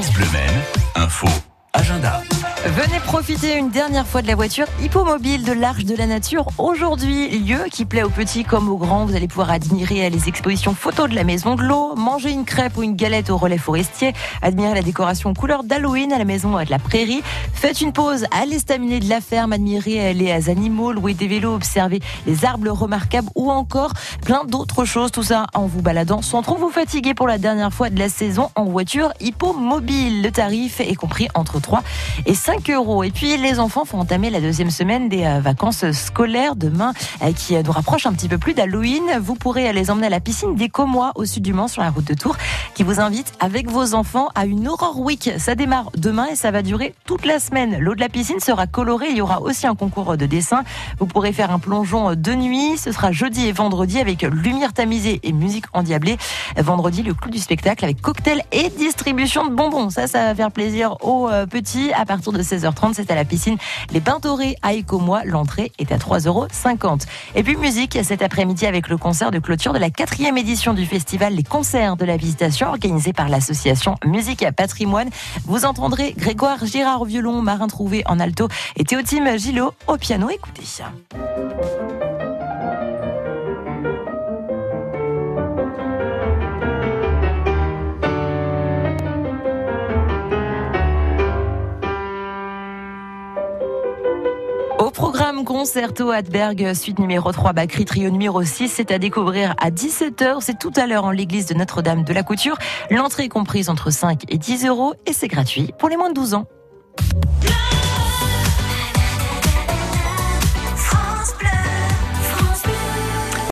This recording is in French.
France Bleu info, agenda. Venez profiter une dernière fois de la voiture hippomobile de l'Arche de la Nature. Aujourd'hui, lieu qui plaît aux petits comme aux grands. Vous allez pouvoir admirer les expositions photos de la Maison de l'Eau, manger une crêpe ou une galette au relais forestier, admirer la décoration couleur d'Halloween à la Maison de la Prairie. Faites une pause à l'estaminet de la ferme, admirer les animaux, louer des vélos, observer les arbres remarquables ou encore plein d'autres choses. Tout ça en vous baladant sans trop vous fatiguer pour la dernière fois de la saison en voiture hippomobile. Le tarif est compris entre 3 et 5 5 euros. Et puis les enfants font entamer la deuxième semaine des euh, vacances scolaires demain euh, qui euh, nous rapproche un petit peu plus d'Halloween. Vous pourrez les emmener à la piscine des Comois au sud du Mans sur la route de Tours qui vous invite avec vos enfants à une Aurore Week. Ça démarre demain et ça va durer toute la semaine. L'eau de la piscine sera colorée. Il y aura aussi un concours de dessin. Vous pourrez faire un plongeon de nuit. Ce sera jeudi et vendredi avec lumière tamisée et musique endiablée. Vendredi, le clou du spectacle avec cocktail et distribution de bonbons. Ça, ça va faire plaisir aux petits à partir de 16h30. C'est à la piscine Les Bains Dorés à Écomois. L'entrée est à 3,50 euros. Et puis musique cet après-midi avec le concert de clôture de la quatrième édition du festival Les Concerts de la Visitation organisé par l'association Musique à Patrimoine. Vous entendrez Grégoire Girard au violon, Marin Trouvé en alto et Théotime Gillot au piano. Écoutez. Au programme Concerto Adberg, suite numéro 3, Bacri Trio numéro 6, c'est à découvrir à 17h. C'est tout à l'heure en l'église de Notre-Dame de la Couture. L'entrée est comprise entre 5 et 10 euros et c'est gratuit pour les moins de 12 ans.